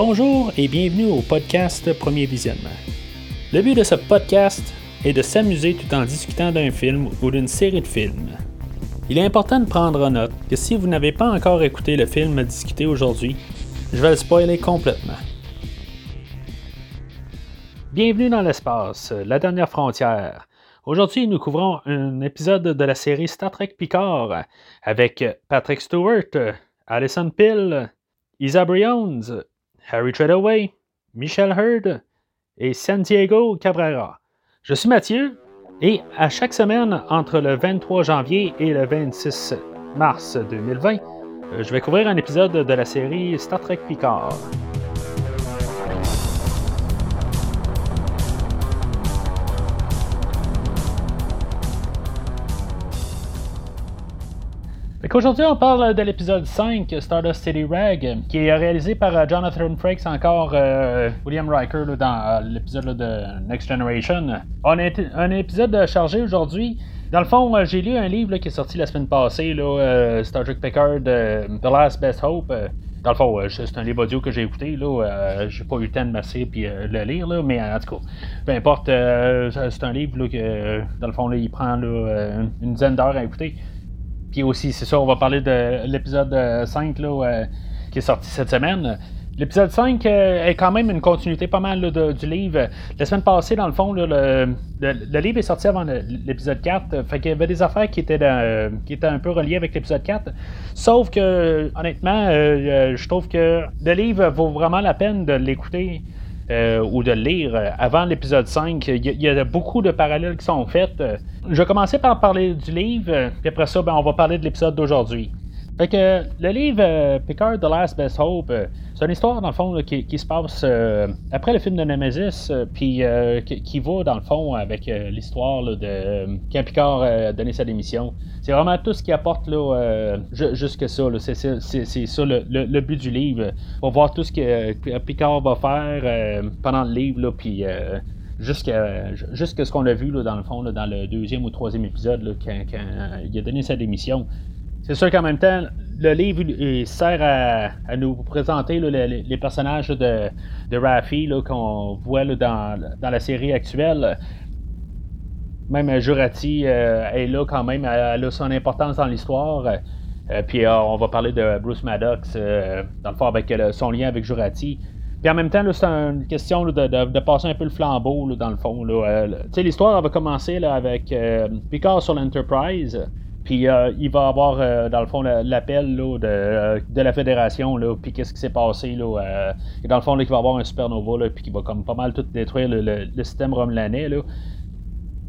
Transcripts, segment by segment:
Bonjour et bienvenue au podcast Premier Visionnement. Le but de ce podcast est de s'amuser tout en discutant d'un film ou d'une série de films. Il est important de prendre en note que si vous n'avez pas encore écouté le film à discuter aujourd'hui, je vais le spoiler complètement. Bienvenue dans l'espace, la dernière frontière. Aujourd'hui, nous couvrons un épisode de la série Star Trek Picard avec Patrick Stewart, Alison Pill, Isa Briones, Harry Treadaway, Michel Hurd et Santiago Cabrera. Je suis Mathieu et à chaque semaine entre le 23 janvier et le 26 mars 2020, euh, je vais couvrir un épisode de la série Star Trek Picard. Aujourd'hui, on parle de l'épisode 5, Stardust City Rag, qui est réalisé par euh, Jonathan Frakes, encore euh, William Riker dans euh, l'épisode de Next Generation. On a un épisode chargé aujourd'hui. Dans le fond, j'ai lu un livre qui est sorti la semaine passée, Star Trek Picard, The Last Best Hope. Dans le fond, c'est un livre audio que j'ai écouté. Là, j'ai pas eu le temps de masser puis le lire, là, mais en tout cas, peu importe, c'est un livre que, dans le fond, il prend une dizaine d'heures à écouter. Puis aussi, c'est ça, on va parler de l'épisode 5 là, euh, qui est sorti cette semaine. L'épisode 5 euh, est quand même une continuité pas mal du livre. La semaine passée, dans le fond, le, livre est sorti avant l'épisode 4. Fait qu'il y avait des affaires qui étaient, qui étaient un peu reliées avec l'épisode 4. Sauf que, honnêtement, euh, je trouve que le livre vaut vraiment la peine de l'écouter. Euh, ou de le lire euh, avant l'épisode 5. Il y, a beaucoup de parallèles qui sont faits. Je vais commencer par parler du livre, puis après ça, ben, on va parler de l'épisode d'aujourd'hui. Fait que le livre euh, Picard The Last Best Hope, euh, c'est une histoire dans le fond qui, se passe euh, après le film de Nemesis, puis qui, va dans le fond avec l'histoire de quand Picard a donné sa démission. C'est vraiment tout ce qui apporte là, jusque ça. C'est, ça le, but du livre. Pour voir tout ce que Picard va faire pendant le livre, puis jusqu'à ce qu'on a vu dans le fond, dans le deuxième ou troisième épisode, quand, il a donné sa démission. C'est sûr qu'en même temps, le livre sert à, nous présenter les, personnages de, de Raffi qu'on voit dans, la série actuelle. Même Jurati euh, est là quand même, elle a son importance dans l'histoire. Euh, puis euh, on va parler de Bruce Maddox, dans le fond, avec son lien avec Jurati. Puis en même temps, c'est une question de, passer un peu le flambeau, dans le fond. L'histoire va commencer avec Picard sur l'Enterprise. Euh, il va avoir, euh, dans le fond, l'appel de, de, la fédération, puis qu'est-ce qui s'est passé. Là, et dans le fond, là, il va avoir un supernova, puis qui va comme pas mal tout détruire le, système romulanais. Là.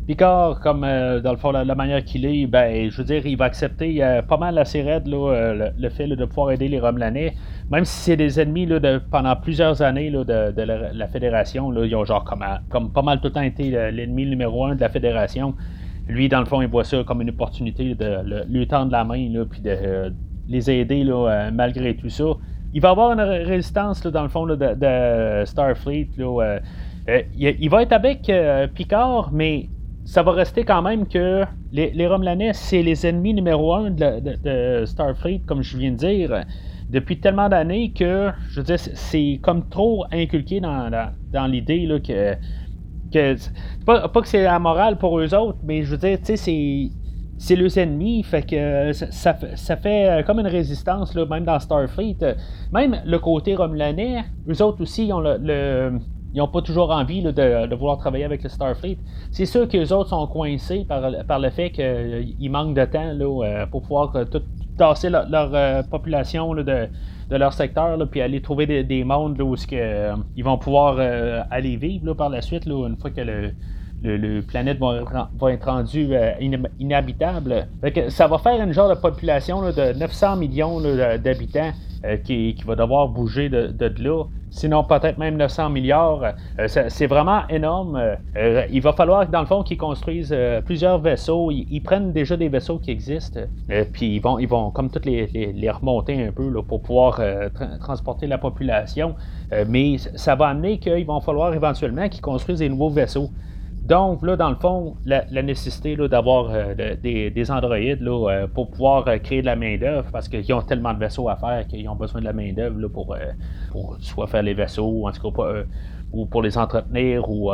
Picard, comme euh, dans le fond, la, manière qu'il est, ben, je veux dire, il va accepter pas mal assez raide là, le, fait de pouvoir aider les Romulanais, même si c'est des ennemis là, pendant plusieurs années là, de, la, Fédération. Là, ils ont genre comme pas mal tout le temps été l'ennemi numéro un de la Fédération lui, dans le fond, il voit ça comme une opportunité de lui tendre la main, là, puis de euh, les aider là, euh, malgré tout ça. Il va avoir une résistance, dans le fond, de, Starfleet. Là, euh, il, va être avec Picard, mais ça va rester quand même que les, les c'est les ennemis numéro un de, Starfleet, comme je viens de dire, depuis tellement d'années que, je veux dire, c'est comme trop inculqué dans l'idée que pas, que c'est amoral pour eux autres, mais je veux dire, tu sais, c'est. C'est leurs ennemis, fait que ça, ça, fait euh, comme une résistance, là, même dans Starfleet. Même le côté romulanais, eux autres aussi, ils ont le, ils n'ont pas toujours envie de, vouloir travailler avec le Starfleet. C'est sûr que les autres sont coincés par, par le fait qu'ils manquent de temps là, euh, pour pouvoir euh, tout tasser leur, population de, de leur secteur, puis aller trouver des, mondes où euh, ils vont pouvoir euh, aller vivre par la suite, une fois que le, le, planète va, être rendu euh, inhabitable. ça va faire une genre de population de 900 millions d'habitants qui, va devoir bouger de, de là sinon peut-être même 900 milliards. Euh, c'est vraiment énorme. Euh, il va falloir, dans le fond, qu'ils construisent euh, plusieurs vaisseaux. Ils, prennent déjà des vaisseaux qui existent, puis ils vont, ils vont comme toutes les, les, remonter un peu pour pouvoir transporter la population. mais ça va amener qu'il va falloir éventuellement qu'ils construisent des nouveaux vaisseaux. Donc, là, dans le fond, la, nécessité d'avoir des, androïdes là, pour pouvoir créer de la main-d'œuvre, parce qu'ils ont tellement de vaisseaux à faire qu'ils ont besoin de la main-d'œuvre pour, pour, soit faire les vaisseaux, en tout cas, ou pour les entretenir, ou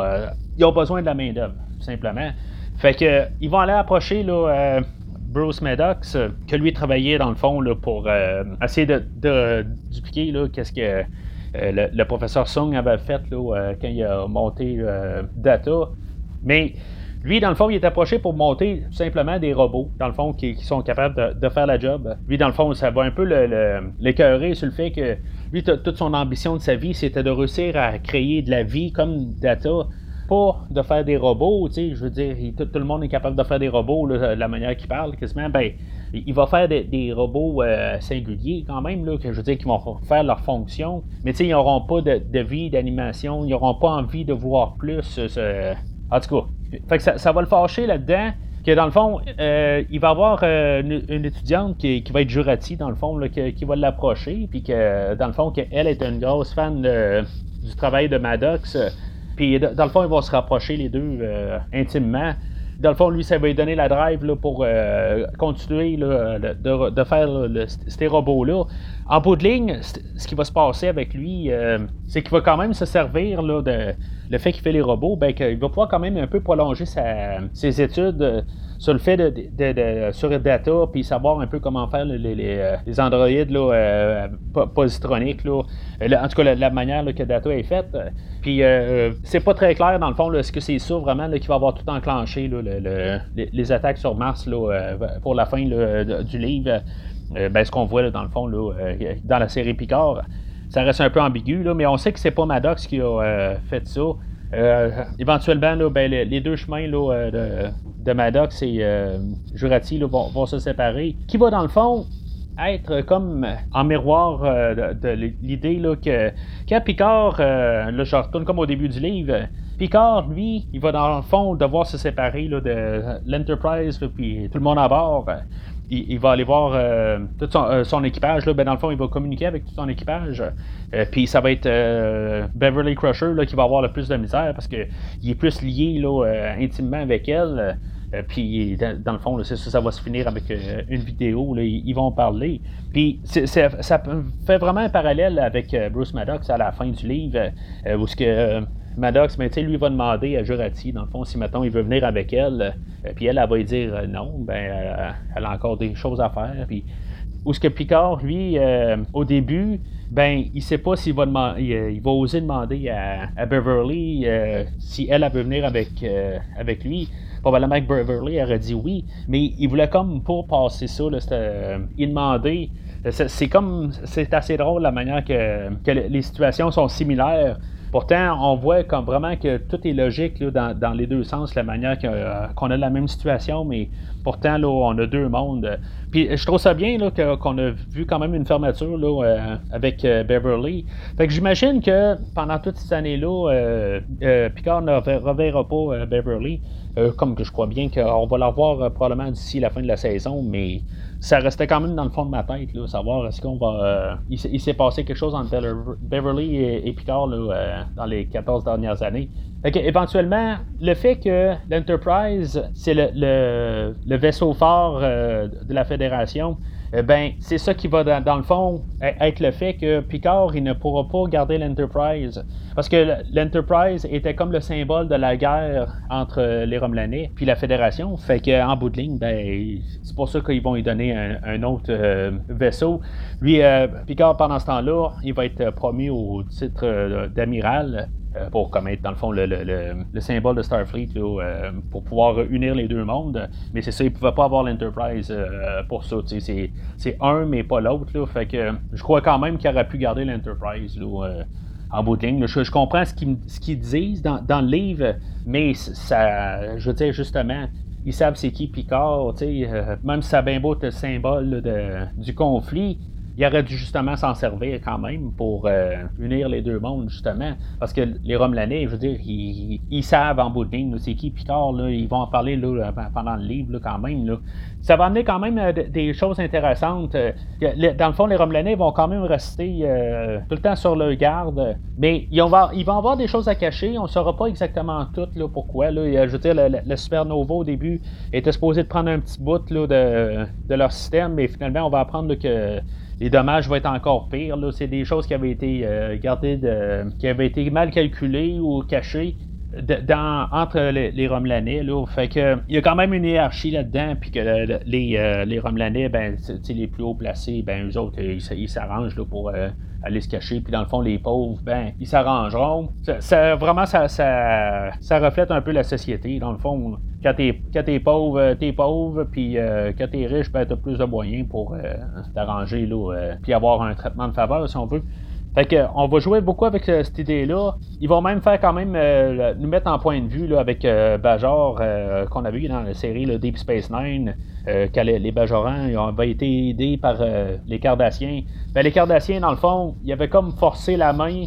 ils ont besoin de la main-d'œuvre, simplement. Fait que, ils vont aller approcher là, Bruce Maddox, que lui travaillait dans le fond là, pour essayer de, dupliquer qu'est-ce que le, professeur Sung avait fait là, quand il a monté Data. Mais lui, dans le fond, il est approché pour monter simplement des robots, dans le fond, qui, sont capables de, faire la job. Lui, dans le fond, ça va un peu l'écœurer sur le fait que lui, toute son ambition de sa vie, c'était de réussir à créer de la vie comme Data, pas de faire des robots, tu sais, je veux dire, tout, le monde est capable de faire des robots, de la manière qu'il parle, quasiment, ben, il va faire des, robots euh, singuliers quand même, là, que je veux dire, qui vont faire leur fonction, mais tu sais, ils n'auront pas de, vie, d'animation, ils n'auront pas envie de voir plus, en tout cas, fait que ça, va le fâcher là-dedans, que dans le fond, euh, il va avoir euh, une, étudiante qui, va être Jurati, dans le fond, qui, va l'approcher, puis que dans le fond, qu'elle est une grosse fan du travail de Maddox. Puis dans le fond, ils vont se rapprocher les deux euh, intimement. Dans le fond, lui, ça va lui donner la drive là, pour euh, continuer de, faire ces robots-là. En bout de ligne, ce qui va se passer avec lui, euh, c'est qu'il va quand même se servir là, de le fait qu'il fait les robots, ben, qu'il va pouvoir quand même un peu prolonger ses études sur le fait de, de, sur Data, puis savoir un peu comment faire les, les, les androïdes là, euh, positroniques. Là. En tout cas, la, manière que Data est faite. Puis euh, c'est pas très clair dans le fond, est-ce que c'est sûr vraiment qu'il va avoir tout enclenché les, attaques sur Mars pour la fin du livre. ben, ce qu'on voit dans le fond dans la série Picard. Ça reste un peu ambigu, mais on sait que c'est pas Maddox qui a fait ça. Euh, éventuellement, ben, les, deux chemins de, de Maddox et euh, Jurati vont, se séparer. Qui va, dans le fond, être comme en miroir euh, de, l'idée que quand Picard, là je retourne comme au début du livre, Picard, lui, il va dans le fond devoir se séparer de l'Enterprise, puis tout le monde à bord il, va aller voir euh, tout euh, son, équipage. Là, ben, dans le fond, il va communiquer avec tout son équipage. Euh, puis ça va être Beverly Crusher là, qui va avoir le plus de misère parce qu'il est plus lié là, intimement avec elle. puis dans, le fond, ça, ça, va se finir avec une vidéo. Là, ils, vont parler. Puis ça fait vraiment un parallèle avec Bruce Maddox à la fin du livre, où ce que Maddox, mais tu sais, lui va demander à Jurati, dans le fond, si maintenant il veut venir avec elle, euh, puis elle, elle, va lui dire euh, non, ben, euh, elle a encore des choses à faire. Puis, ce que Picard, lui, au début, ben, il sait pas s'il va demander, il, va oser demander à, Beverly si elle, elle veut venir avec, avec lui. Probablement que Beverly aurait dit oui, mais il voulait comme pour passer ça, là, il demandait. C'est comme, c'est assez drôle la manière que, que les situations sont similaires. Pourtant, on voit comme vraiment que tout est logique dans, les deux sens, la manière euh, qu'on a la même situation, mais pourtant, là, on a deux mondes. Puis je trouve ça bien qu'on a vu quand même une fermeture là, euh, avec euh, Beverly. Fait que j'imagine que pendant toutes ces années-là, Picard ne reverra pas Beverly. comme que je crois bien qu'on va la revoir probablement d'ici la fin de la saison, mais ça restait quand même dans le fond de ma tête, là, savoir est-ce qu'on va. Euh, il, s'est passé quelque chose entre Beverly et, Picard euh, dans les 14 dernières années. Fait éventuellement, le fait que l'Enterprise, c'est le, vaisseau fort euh, de la Fédération, eh ben, c'est ça qui va, dans, le fond, e-, être le fait que Picard, il ne pourra pas garder l'Enterprise. Parce que l'Enterprise était comme le symbole de la guerre entre les Romulanais puis la Fédération. Fait qu'en bout de ligne, ben, c'est pour ça qu'ils vont lui donner un, autre euh, vaisseau. Lui, euh, Picard, pendant ce temps-là, il va être promu au titre d'amiral. Euh, pour commettre, dans le fond, le, symbole de Starfleet euh, pour pouvoir unir les deux mondes. Mais c'est ça, ils ne pouvaient pas avoir l'Enterprise euh, pour ça. C'est un, mais pas l'autre. Fait que je crois quand même qu'il aurait pu garder l'Enterprise en bout de ligne. Je, comprends ce qu'ils disent dans, le livre, mais ça, je veux dire, justement, ils savent c'est qui Picard, même si ça a bien beau le symbole du conflit, il aurait dû justement s'en servir quand même pour unir les deux mondes, justement. Parce que les Romelanais, je veux dire, ils, savent en bout de ligne, c'est qui Picard, là, ils vont en parler là, pendant le livre quand même. Là. Ça va amener quand même des choses intéressantes. Dans le fond, les Romelanais vont quand même rester tout le temps sur le garde, mais ils vont, avoir des choses à cacher. On ne saura pas exactement tout là, pourquoi. Là. Je veux dire, le, supernova au début était supposé de prendre un petit bout là, de, leur système, mais finalement, on va apprendre que les dommages vont être encore pires. C'est des choses qui avaient été euh, gardées, de, qui avaient été mal calculées ou cachées. Entre les, les Romelanais. Là. Fait que, il y a quand même une hiérarchie là-dedans, puis que les, euh, les Romelanais, ben, les plus haut placés, ben, eux autres, ils s'arrangent pour euh, aller se cacher. Puis dans le fond, les pauvres, ben, ils s'arrangeront. Vraiment, ça, reflète un peu la société, dans le fond. Quand t'es, quand t'es pauvre, euh, t'es pauvre, puis euh, quand t'es riche, ben, t'as plus de moyens pour euh, t'arranger, là, puis avoir un traitement de faveur, si on veut. Fait que, on va jouer beaucoup avec cette idée-là. Ils vont même faire quand même nous mettre en point de vue là, avec Bajor qu'on a vu dans la série le Deep Space Nine. Euh, que les, Bajorans ont été aidés par euh, les Cardassiens. Ben, les Cardassiens, dans le fond, ils avaient comme forcé la main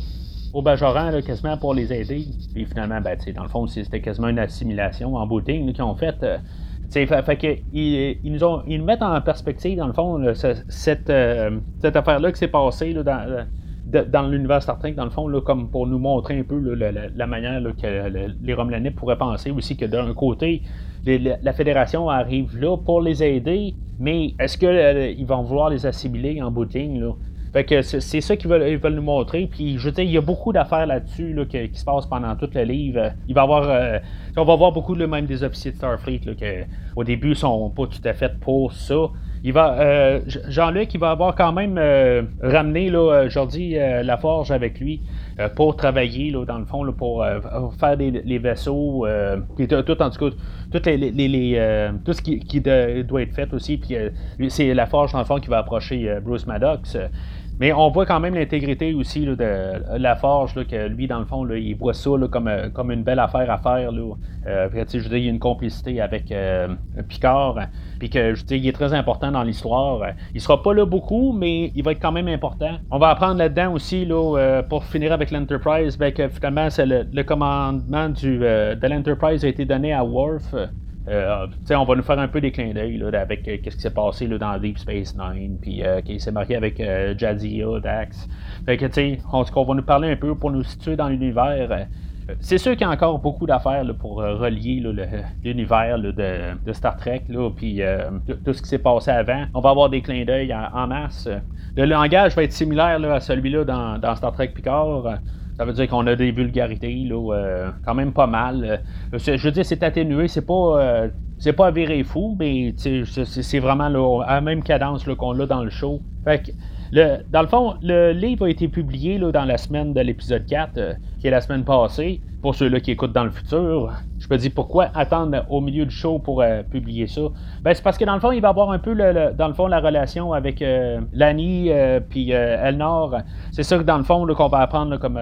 aux Bajorans quasiment pour les aider. Puis finalement, ben, dans le fond, c'était quasiment une assimilation en booting qu'ils ont fait. Euh, fait, fait que, ils, nous ont, ils mettent en perspective, dans le fond, cette, cette affaire-là qui s'est passée dans, dans l'univers Star Trek, dans le fond, là, comme pour nous montrer un peu la, manière que les Romelanais pourraient penser aussi que d'un côté, la Fédération arrive là pour les aider, mais est-ce qu'ils euh, vont vouloir les assimiler en bout de ligne? Fait que c'est ça qu'ils veulent, nous montrer. Puis je dire, il y a beaucoup d'affaires là-dessus là, qui, se passent pendant tout le livre. Il va y avoir. Euh, on va voir beaucoup de même des officiers de Starfleet là, au début sont pas tout à fait pour ça. Euh, Jean-Luc, il va avoir quand même euh, ramené là, Jordi euh, Laforge avec lui pour travailler dans le fond pour faire les vaisseaux, tout en tout cas, tout ce qui, doit être fait aussi. Puis c'est Laforge dans le fond qui va approcher Bruce Maddox. Mais on voit quand même l'intégrité aussi de la forge, que lui, dans le fond, il voit ça comme, euh, comme une belle affaire à faire. Là. Euh, dire, il y a une complicité avec euh, Picard, puis que je veux il est très important dans l'histoire. Il sera pas là beaucoup, mais il va être quand même important. On va apprendre là-dedans aussi, pour finir avec l'Enterprise, ben, que finalement, le, commandement de l'Enterprise a été donné à Worf. Euh, on va nous faire un peu des clins d'œil avec euh, ce qui s'est passé dans Deep Space Nine, puis euh, qui s'est marié avec Jadzia, Dax. Fait que, on, on va nous parler un peu pour nous situer dans l'univers. C'est sûr qu'il y a encore beaucoup d'affaires pour relier l'univers de, Star Trek, puis tout ce qui s'est passé avant. On va avoir des clins d'œil en, masse. Le langage va être similaire à celui-là dans, Star Trek Picard. Ça veut dire qu'on a des vulgarités, là, euh, quand même pas mal. Euh, je veux dire, c'est atténué, c'est pas. Euh, c'est pas fou, mais c'est vraiment à la même cadence qu'on a dans le show. Fait que, le, dans le fond, le livre a été publié là, dans la semaine de l'épisode 4, qui est la semaine passée pour ceux-là qui écoutent dans le futur, je me dis pourquoi attendre au milieu du show pour euh, publier ça? Ben, c'est parce que dans le fond, il va avoir un peu, le, dans le fond, la relation avec euh, Lani euh, puis Elnor. C'est ça que dans le fond, qu'on va apprendre comme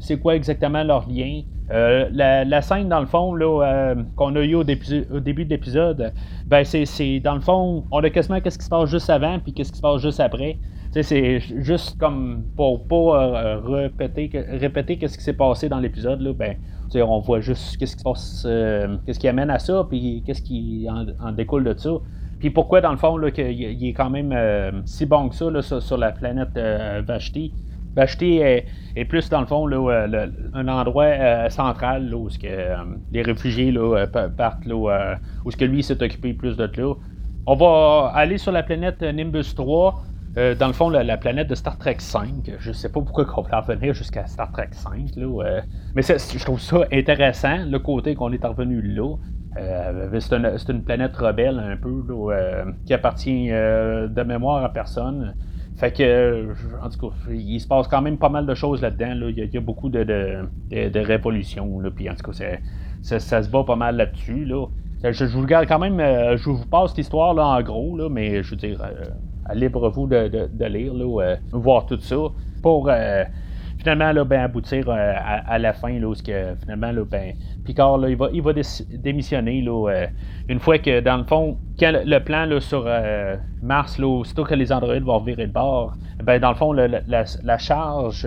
c'est quoi exactement leur lien. La, scène, dans le fond, là, qu'on a eu au, début de l'épisode, ben, c'est, dans le fond, on a quasiment qu'est-ce qui se passe juste avant puis qu'est-ce qui se passe juste après c'est juste comme pour pas répéter, répéter qu'est-ce qui s'est passé dans l'épisode. Là, ben, on voit juste qu'est-ce qui passe, euh, qu'est-ce qui amène à ça, puis qu'est-ce qui en, découle de ça. Puis pourquoi, dans le fond, qu'il est quand même euh, si bon que ça là, sur, la planète euh, Vashti. Est, plus, dans le fond, là, un endroit central où que, les réfugiés partent, là, où ce que lui s'est occupé plus de là. On va aller sur la planète Nimbus 3. Euh, dans le fond, la, planète de Star Trek 5, je sais pas pourquoi on va revenir jusqu'à Star Trek 5, là, euh, mais je trouve ça intéressant, le côté qu'on est revenu là. Euh, c'est, une, planète rebelle un peu, qui appartient de mémoire à personne. Fait que, en tout cas, il se passe quand même pas mal de choses là-dedans. Il, y a, beaucoup de, révolutions. puis en tout cas, ça, se bat pas mal là-dessus. Je, vous garde quand même, je vous passe l'histoire là, en gros, là, mais je veux dire, libre vous de, de, lire, là, euh, voir tout ça, pour euh, finalement là, ben, aboutir euh, à, la fin, là, où que, finalement, là, ben, Picard, là, il va, il va démissionner là, une fois que, dans le fond, quand le, plan là, sur Mars, là, aussitôt que les androïdes vont virer de bord, ben, dans le fond, la, charge,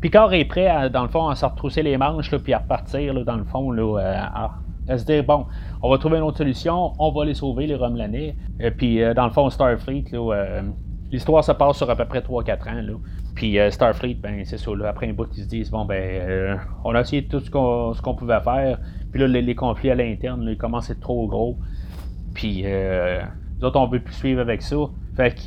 Picard est prêt, à, dans le fond, à se retrousser les manches, là, puis à repartir, là, dans le fond, là, à, se dire, bon, on va trouver une autre solution, on va les sauver, les Romulanais. Et puis, dans le fond, Starfleet, là, L'histoire se passe sur à peu près 3-4 ans. Là. Puis euh, Starfleet, ben c'est ça. Là, après un bout, ils se disent bon ben euh, on a essayé tout ce qu'on, pouvait faire. Puis là, les, conflits à l'interne, ils commencent à être trop gros. Puis euh, nous autres, on veut plus suivre avec ça. Fait que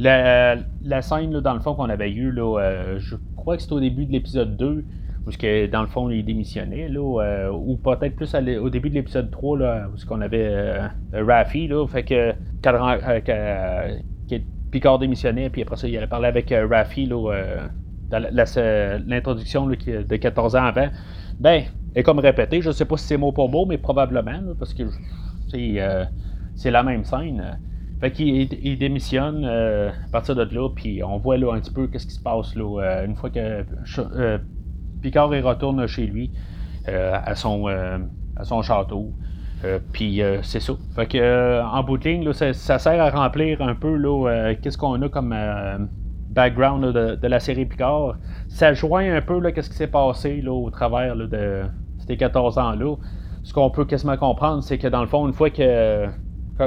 la, scène, dans le fond, qu'on avait eu, là, euh, je crois que c'était au début de l'épisode 2, où que, dans le fond, il démissionnait, là, ou peut-être plus au début de l'épisode 3, là, où qu'on avait Raffi, là, fait que, Picard démissionnait, puis après ça, il allait parler avec euh, Raffi euh, dans l'introduction de 14 ans avant. Ben, et comme répété, je ne sais pas si c'est mot pour mot, mais probablement, parce que euh, c'est la même scène. Fait qu'il il démissionne à partir de là, puis on voit là, un petit peu qu'est-ce qui se passe là, une fois que Picard retourne chez lui à, son, à son château. Euh, puis euh, c'est ça. Fait que euh, en bout de ligne, ça, sert à remplir un peu qu'est-ce qu'on a comme background de, la série Picard. Ça joint un peu qu'est-ce qui s'est passé là, au travers de ces 14 ans-là. Ce qu'on peut quasiment comprendre, c'est que dans le fond, une fois que,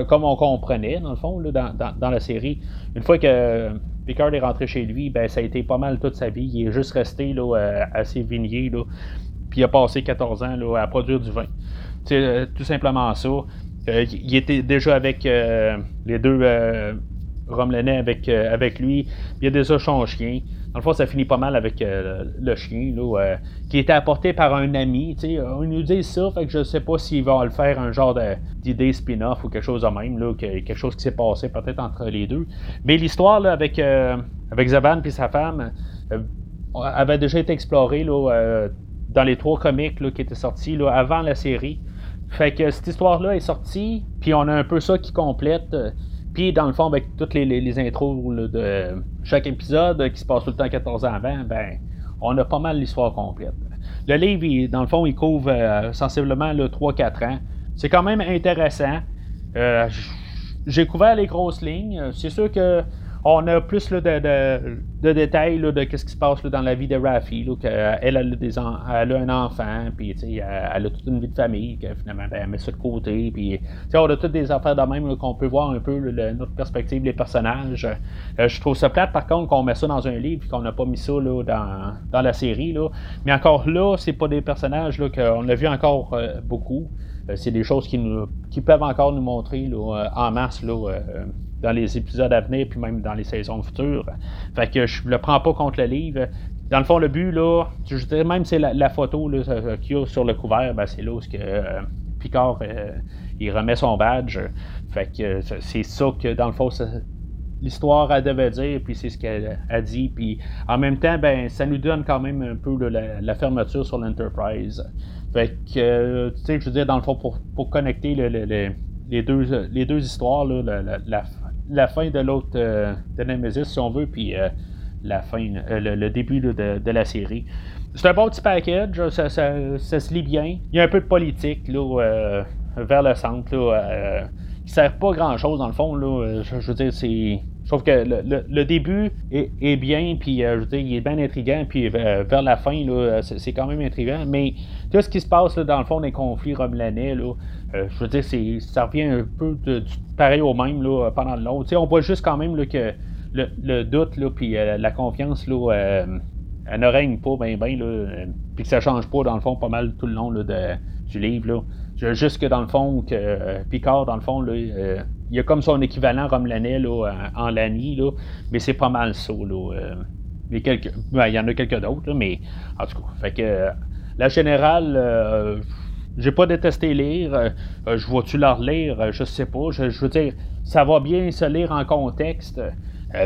comme on comprenait, dans le fond, dans, la série, une fois que Picard est rentré chez lui, ben ça a été pas mal toute sa vie. Il est juste resté là, à ses vigniers, puis il a passé 14 ans là, à produire du vin. Euh, tout simplement ça. Euh, il était déjà avec euh, les deux Romelanais avec, avec lui. Il a déjà son chien. Dans ça finit pas mal avec le chien, là, qui était apporté par un ami. On nous dit ça, fait que je sais pas s'il va le faire un genre d'idée spin-off ou quelque chose de même, quelque chose qui s'est passé peut-être entre les deux. Mais l'histoire avec, avec Zaban et sa femme avait déjà été explorée dans les trois comics qui étaient sortis avant la série. Fait que cette histoire-là est sortie, puis on a un peu ça qui complète. Euh, puis dans le fond, avec toutes les, intros de chaque épisode qui se passe tout le temps 14 ans avant, ben on a pas mal l'histoire complète. Le livre, dans le fond, il couvre euh, sensiblement 3-4 ans. C'est quand même intéressant. Euh, j'ai couvert les grosses lignes. C'est sûr que on a plus de, détails de ce qui se passe dans la vie de Raffi. elle, elle, a des un enfant, puis elle, a toute une vie de famille, que finalement, ben, elle met ça de côté. On a toutes des affaires de même qu'on peut voir un peu notre perspective des personnages. Euh, je trouve ça plate, par contre, qu'on met ça dans un livre et qu'on n'a pas mis ça dans, la série. Mais encore là, c'est pas des personnages qu'on a vu encore euh, beaucoup. Euh, c'est des choses qui, nous, peuvent encore nous montrer en masse dans les épisodes à venir, puis même dans les saisons futures. Fait que je le prends pas contre le livre. Dans le fond, le but, là, je dirais même c'est la, photo qu'il y a sur le couvert, ben, c'est là où que, euh, Picard euh, il remet son badge. Fait que c'est ça que, dans le fond, l'histoire elle devait dire, puis c'est ce qu'elle a dit. Puis en même temps, ben, ça nous donne quand même un peu la, fermeture sur l'Enterprise. Fait que, tu sais, je veux dire, dans le fond, pour, pour connecter les, deux, les deux histoires, là, la fin de l'autre euh, de Nemesis, si on veut, puis euh, la fin, euh, le, début de, la série. C'est un bon petit package, ça, se lit bien. Il y a un peu de politique là, vers le centre, là, qui sert pas grand-chose dans le fond. Là, je, veux dire, c'est... Je trouve que le, début est, bien, puis je veux dire, il est bien intriguant, puis vers la fin, là, c'est, quand même intriguant. Mais tout ce qui se passe dans le fond des conflits romulanais, là, euh, je veux dire, ça revient un peu de, pareil au même là, pendant le long. on voit juste quand même là, que le, doute là, puis euh, la confiance là, euh, elle ne règne pas bien, bien, puis que ça change pas dans le fond pas mal tout le long là, du livre. Là. Juste que dans le fond, que Picard, dans le fond, là, il y a comme son équivalent Romelanais là, en Lani, là, mais c'est pas mal ça. Là, mais quelques, ben, il y en a quelques d'autres, mais en tout cas, fait que la générale j'ai pas détesté lire. Euh, euh, je vois-tu leur lire? Euh, je sais pas. Je, veux dire, ça va bien se lire en contexte.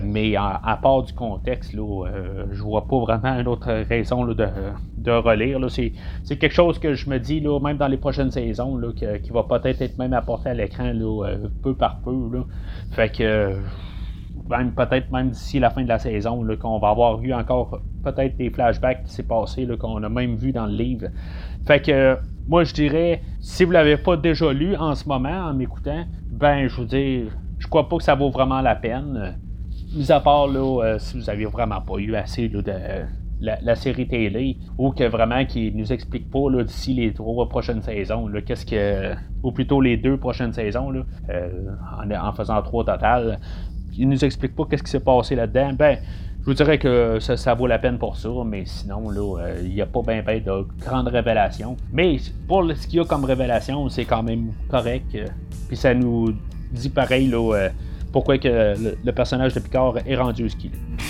mais à part du contexte, je vois pas vraiment une autre raison de, relire. C'est, quelque chose que je me dis, même dans les prochaines saisons, qui va peut-être être même apporté à l'écran peu par peu. Fait que même peut-être même d'ici la fin de la saison, qu'on va avoir eu encore peut-être des flashbacks qui s'est passé, qu'on a même vu dans le livre. Fait que moi, je dirais, si vous l'avez pas déjà lu en ce moment, en m'écoutant, ben, je vous dis, je crois pas que ça vaut vraiment la peine. Mis à part, là, euh, si vous avez vraiment pas eu assez de la, série télé, ou que vraiment qui nous explique pas d'ici les trois prochaines saisons, qu'est-ce que, ou plutôt les deux prochaines saisons, là, euh, en, faisant trois total, il nous explique pas qu'est-ce qui s'est passé là-dedans, ben, je vous dirais que ça, vaut la peine pour ça, mais sinon, euh, il n'y a pas bien de grandes révélations. Mais pour ce qu'il y a comme révélation, c'est quand même correct. Euh, puis ça nous dit pareil là, pourquoi que le, personnage de Picard est rendu ce qu'il est.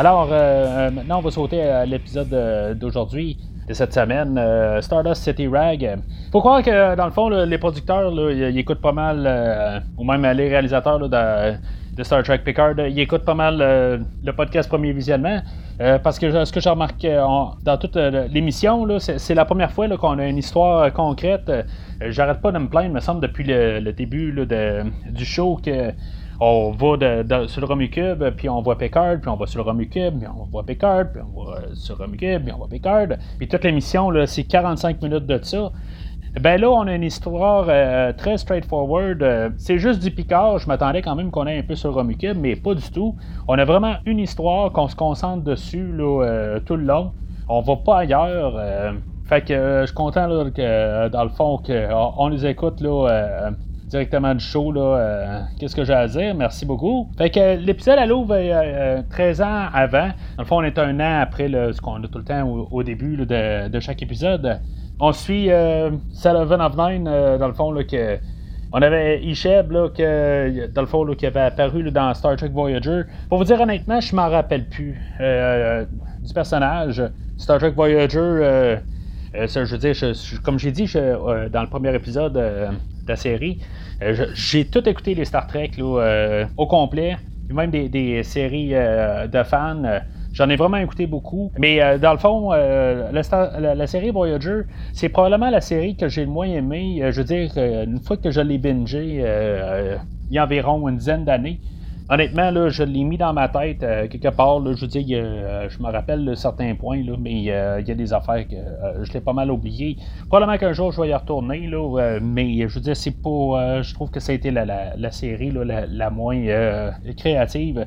Alors, euh, euh, maintenant, on va sauter à l'épisode euh, d'aujourd'hui, cette semaine, Stardust City Rag. Faut croire que, dans le fond, les producteurs, ils, écoutent pas mal, ou même les réalisateurs de, Star Trek Picard, ils écoutent pas mal le podcast Premier Visionnement. parce que ce que j'ai remarqué dans toute l'émission, c'est la première fois qu'on a une histoire concrète. J'arrête pas de me plaindre, me semble, depuis le, début du show que on va sur le Romucube, puis on voit Picard, puis on va sur le Romucube, puis on voit Picard, puis on va sur le Romucube, puis on voit Picard. Puis toute l'émission, c'est 45 minutes de ça. Ben là, on a une histoire euh, très straightforward. Euh, c'est juste du Picard. Je m'attendais quand même qu'on ait un peu sur le Romucube, mais pas du tout. On a vraiment une histoire qu'on se concentre dessus euh, tout le long. On va pas ailleurs. fait que je suis content que, dans le fond, qu'on on les écoute là, directement du show. Là, euh, qu'est-ce que j'ai à dire? Merci beaucoup. Fait que l'épisode à l'ouvre 13 ans avant. Dans le fond, on est un an après ce qu'on a tout le temps au, début de, chaque épisode. On suit euh, Sullivan of Nine, euh, dans le fond, là, que. On avait Isheb, là, que, dans le fond, là, qui avait apparu dans Star Trek Voyager. Pour vous dire honnêtement, je m'en rappelle plus du personnage. Star Trek Voyager, ça, je veux dire, comme j'ai dit dans le premier épisode de la série, euh, j'ai tout écouté les Star Trek euh, au complet, même des, séries euh, de fans. J'en ai vraiment écouté beaucoup. Mais dans le fond, la, série Voyager, c'est probablement la série que j'ai le moins aimé. je veux dire, une fois que je l'ai bingé, il y a environ une dizaine d'années, honnêtement, là, je l'ai mis dans ma tête euh, quelque part. je veux dire, euh, je me rappelle de certains points, là, mais euh, il y a des affaires que je l'ai pas mal oublié. Probablement qu'un jour je vais y retourner, là, mais je veux dire, c'est pas. je trouve que ça a été la, série la, moins créative.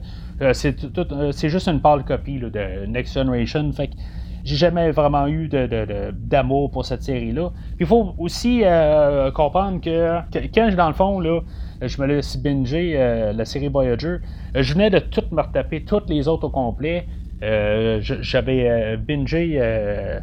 c'est, juste une pâle copie de Next Generation. Fait que j'ai jamais vraiment eu d'amour pour cette série-là. Il faut aussi comprendre que, que, quand, dans le fond, là, je me laisse binger euh, la série Voyager. Euh, je venais de tout me retaper, toutes les autres au complet. Euh, j'avais bingé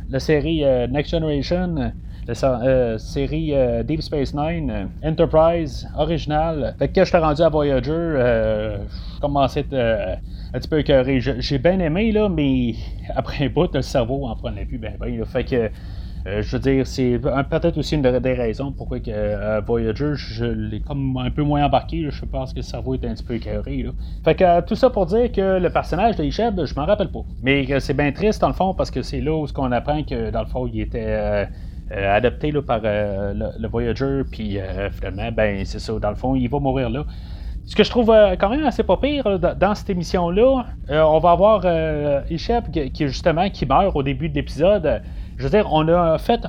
la série Next Generation, la série Deep Space Nine, Enterprise, original. Fait que quand je suis rendu à Voyager, je commençais à un petit peu écœuré. J'ai bien aimé, là, mais après un bout, le cerveau en prenait plus. Ben, fait que euh, je veux dire, c'est peut-être aussi une des raisons pourquoi que, euh, Voyager, je l'ai comme un peu moins embarqué. je pense que le cerveau est un petit peu écœuré. Fait que euh, tout ça pour dire que le personnage de Isheb, je m'en rappelle pas. Mais c'est bien triste dans le fond parce que c'est là où on apprend que dans le fond, il était adopté par le, Voyager. Puis finalement, ben c'est ça. Dans le fond, il va mourir là. Ce que je trouve quand même assez pas pire dans cette émission-là, on va avoir Isheb qui, justement qui meurt au début de l'épisode. Je veux dire, on a fait,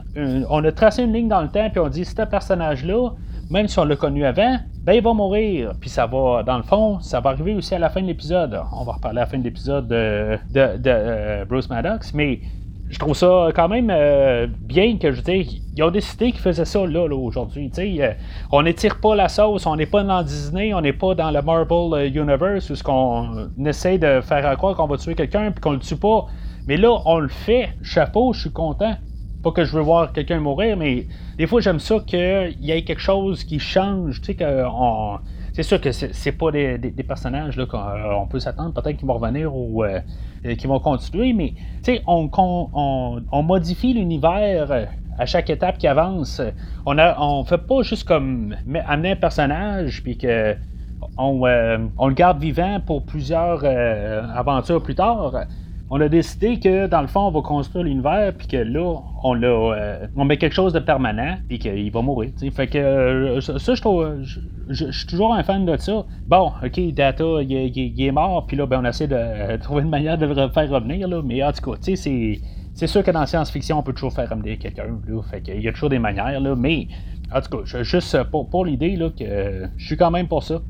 on a tracé une ligne dans le temps, puis on dit, ce personnage-là, même si on l'a connu avant, ben il va mourir. Puis ça va, dans le fond, ça va arriver aussi à la fin de l'épisode. On va reparler à la fin de l'épisode de, euh, Bruce Maddox, mais je trouve ça quand même euh, bien que, je veux dire, ils ont décidé qu'ils faisaient ça là, aujourd'hui. Euh, on n'étire pas la sauce, on n'est pas dans Disney, on n'est pas dans le Marvel Universe où ce qu'on essaie de faire croire qu'on va tuer quelqu'un puis qu'on le tue pas. Mais là, on le fait. Chapeau, je suis content. Pas que je veux voir quelqu'un mourir, mais des fois, j'aime ça qu'il y ait quelque chose qui change. Tu sais, que c'est sûr que c'est pas des, personnages là, qu'on peut s'attendre. Peut-être qu'ils vont revenir ou euh, qu'ils vont continuer, mais on, on, modifie l'univers à chaque étape qui avance. On on fait pas juste comme amener un personnage puis que on, euh, le garde vivant pour plusieurs euh, aventures plus tard on a décidé que dans le fond, on va construire l'univers, puis que là, on euh, on met quelque chose de permanent, puis qu'il va mourir. Fait que euh, ça, je trouve, je, suis toujours un fan de ça. Bon, ok, Data, il, est mort, puis là, ben, on essaie de trouver une manière de le faire revenir, là, mais en tout cas, c'est. Sûr que dans la science-fiction, on peut toujours faire revenir quelqu'un, fait y a toujours des manières, là, mais en tout cas, juste pour, pour l'idée, que je suis quand même pour ça.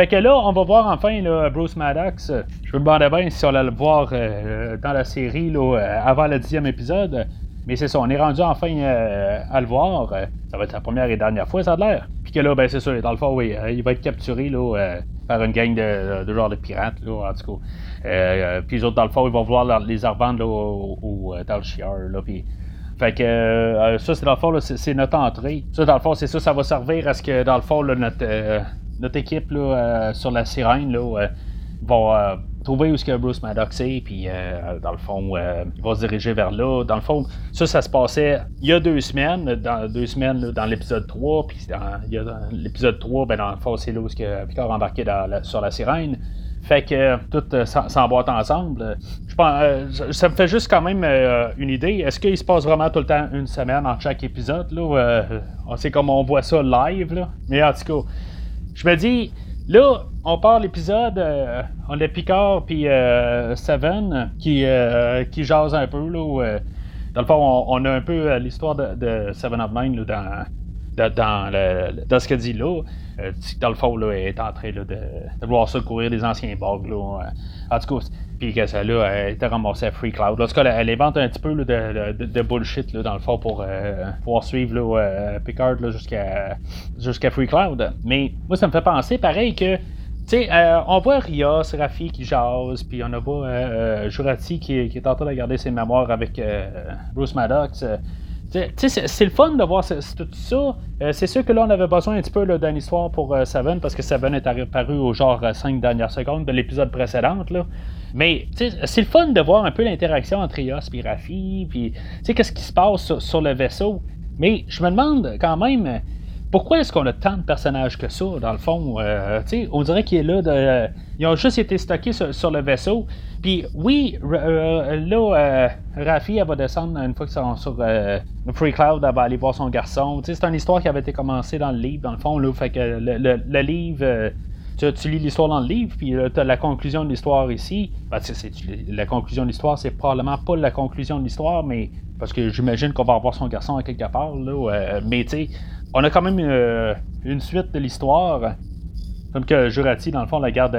Fait que là, on va voir enfin là, Bruce Maddox. Je me demandais bien si on allait le voir euh, dans la série là, euh, avant le dixième épisode. Mais c'est ça, on est rendu enfin euh, à le voir. Ça va être la première et dernière fois, ça a l'air. Puis que là, ben c'est ça, dans le fond, oui, il va être capturé là, par une gang de, genre de pirates, là, en tout cas. puis les autres, dans le fond, ils vont vouloir les revendre au, dans le chieur. Là, puis fait que ça, c'est dans le fond, c'est notre entrée. Ça, dans le fond, c'est ça, ça va servir à ce que, dans le fond, notre, notre équipe là, euh, sur la sirène là, euh, va euh, trouver où ce que Bruce Maddox est, puis dans le fond, il va se diriger vers là. Dans le fond, ça, ça se passait il y a deux semaines, dans deux semaines dans l'épisode 3, puis dans, l'épisode 3, ben, dans le fond, c'est là où ce que Picard embarqué sur la sirène. Fait que tout s'emboîte ensemble. Je pense, ça me fait juste quand même une idée. Est-ce qu'il se passe vraiment tout le temps une semaine entre chaque épisode? Là, c'est comme on voit ça live. Là. Mais en tout cas, je me dis, là, on part l'épisode, euh, on a Picard puis euh, Seven qui, euh, qui jase un peu. Là, dans le fond, on, a un peu l'histoire de, Seven of Nine dans, dans, le, dans ce qu'elle dit là. dans le fond, là, elle est en train de, de, voir ça courir des anciens bugs. Là, en tout cas, puis que ça là, elle était ramassée à Free Cloud. En tout cas, elle, invente un petit peu de, bullshit dans le fond pour euh, pouvoir suivre euh, Picard jusqu'à Free Cloud. Mais moi, ça me fait penser pareil que. Tu sais, euh, on voit Ria, Rafi qui jase, puis on a voit Jurati qui, qui, est en train de garder ses mémoires avec Bruce Maddox. C'est le fun de voir tout ça. c'est sûr que là, on avait besoin un petit peu d'une histoire pour Seven, parce que Seven est apparu au genre 5 dernières secondes de l'épisode précédent. Là. Mais c'est le fun de voir un peu l'interaction entre Ios et Rafi, puis qu'est-ce qui se passe sur, le vaisseau. Mais je me demande quand même pourquoi est-ce qu'on a tant de personnages que ça, dans le fond? Euh, on dirait qu'il est là. Ils ont juste été stockés sur, le vaisseau. Puis oui, euh, là, euh, Rafi, elle va descendre une fois qu'ils sont sur Free Cloud, elle va aller voir son garçon. C'est une histoire qui avait été commencée dans le livre, dans le fond. Là, fait que le livre tu, lis l'histoire dans le livre, puis tu as la conclusion de l'histoire ici. Ben, la conclusion de l'histoire, c'est probablement pas la conclusion de l'histoire, mais parce que j'imagine qu'on va avoir son garçon à quelque part. Là, euh, mais tu sais, on a quand même euh, une, suite de l'histoire. Comme que Jurati, dans le fond, la garde